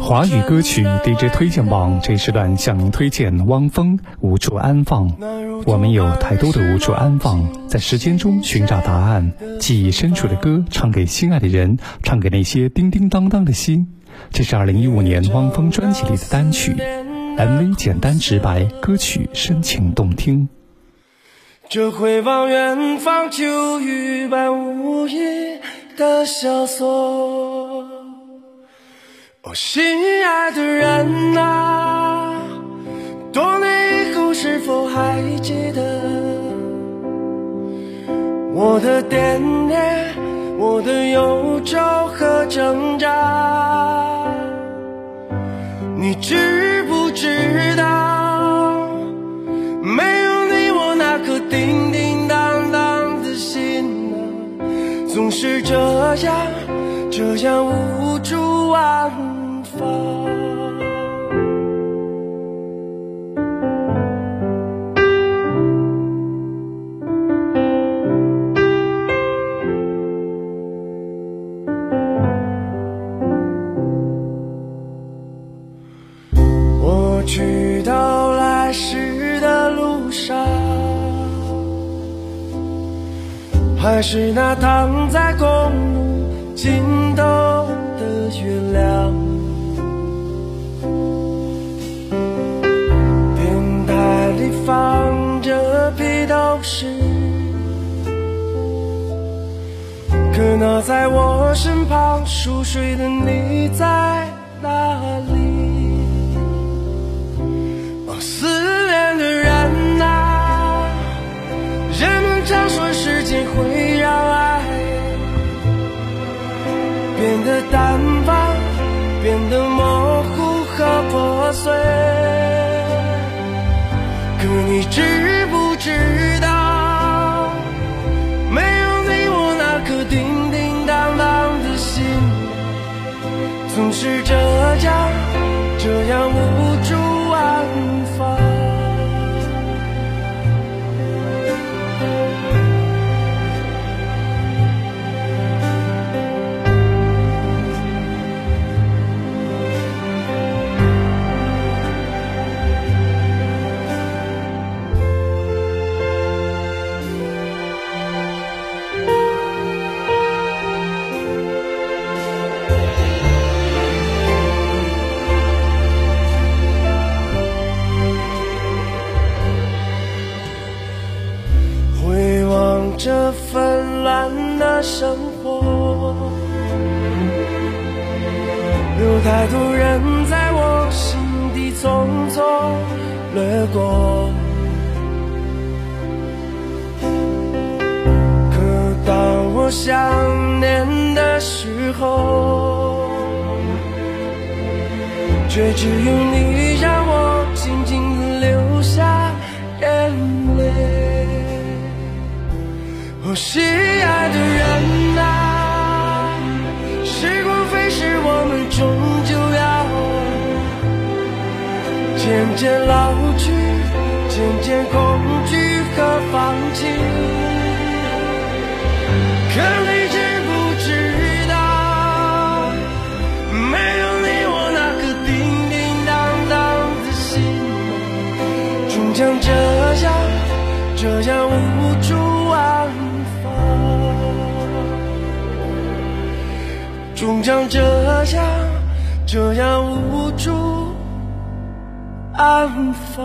华语歌曲 DJ 推荐榜这时段向您推荐汪峰《无处安放》。我们有太多的无处安放，在时间中寻找答案。记忆深处的歌，唱给心爱的人，唱给那些叮叮当当的心。这是二零一五年汪峰专辑里的单曲，MV 简单直白，歌曲深情动听。这回望远方，秋雨般无意的萧索。哦，心爱的人啊，多年以后是否还记得我的惦念，我的忧愁和挣扎？你知不知道，没有你，我那颗叮叮当当的心啊，总是这样，这样无助啊。我去到来时的路上，还是那躺在公路尽头都是，可那在我身旁熟睡的你在哪里？哦，思念的人啊，人们常说时间会让爱变得淡忘，变得模糊和破碎。可你知不知总是这样，这样无乱的生活，有太多人在我心底匆匆掠过。可当我想念的时候，却只有你心爱的人啊，时光飞逝，我们终究要渐渐老去，渐渐恐惧和放弃。可你知不知道，没有你，我那颗叮叮当当的心，终将这样，这样无终将这样，这样无助安放。